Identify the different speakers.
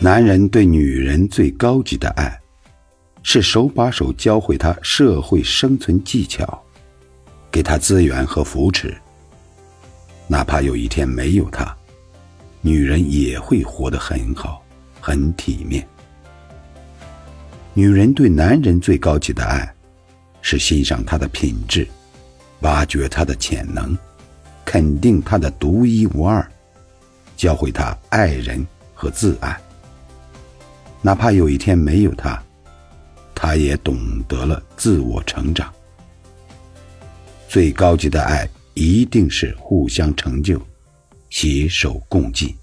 Speaker 1: 男人对女人最高级的爱，是手把手教会她社会生存技巧，给她资源和扶持。哪怕有一天没有他，女人也会活得很好，很体面。女人对男人最高级的爱，是欣赏他的品质，挖掘他的潜能，肯定他的独一无二，教会他爱人和自爱。哪怕有一天没有他，他也懂得了自我成长。最高级的爱。一定是互相成就，携手共进。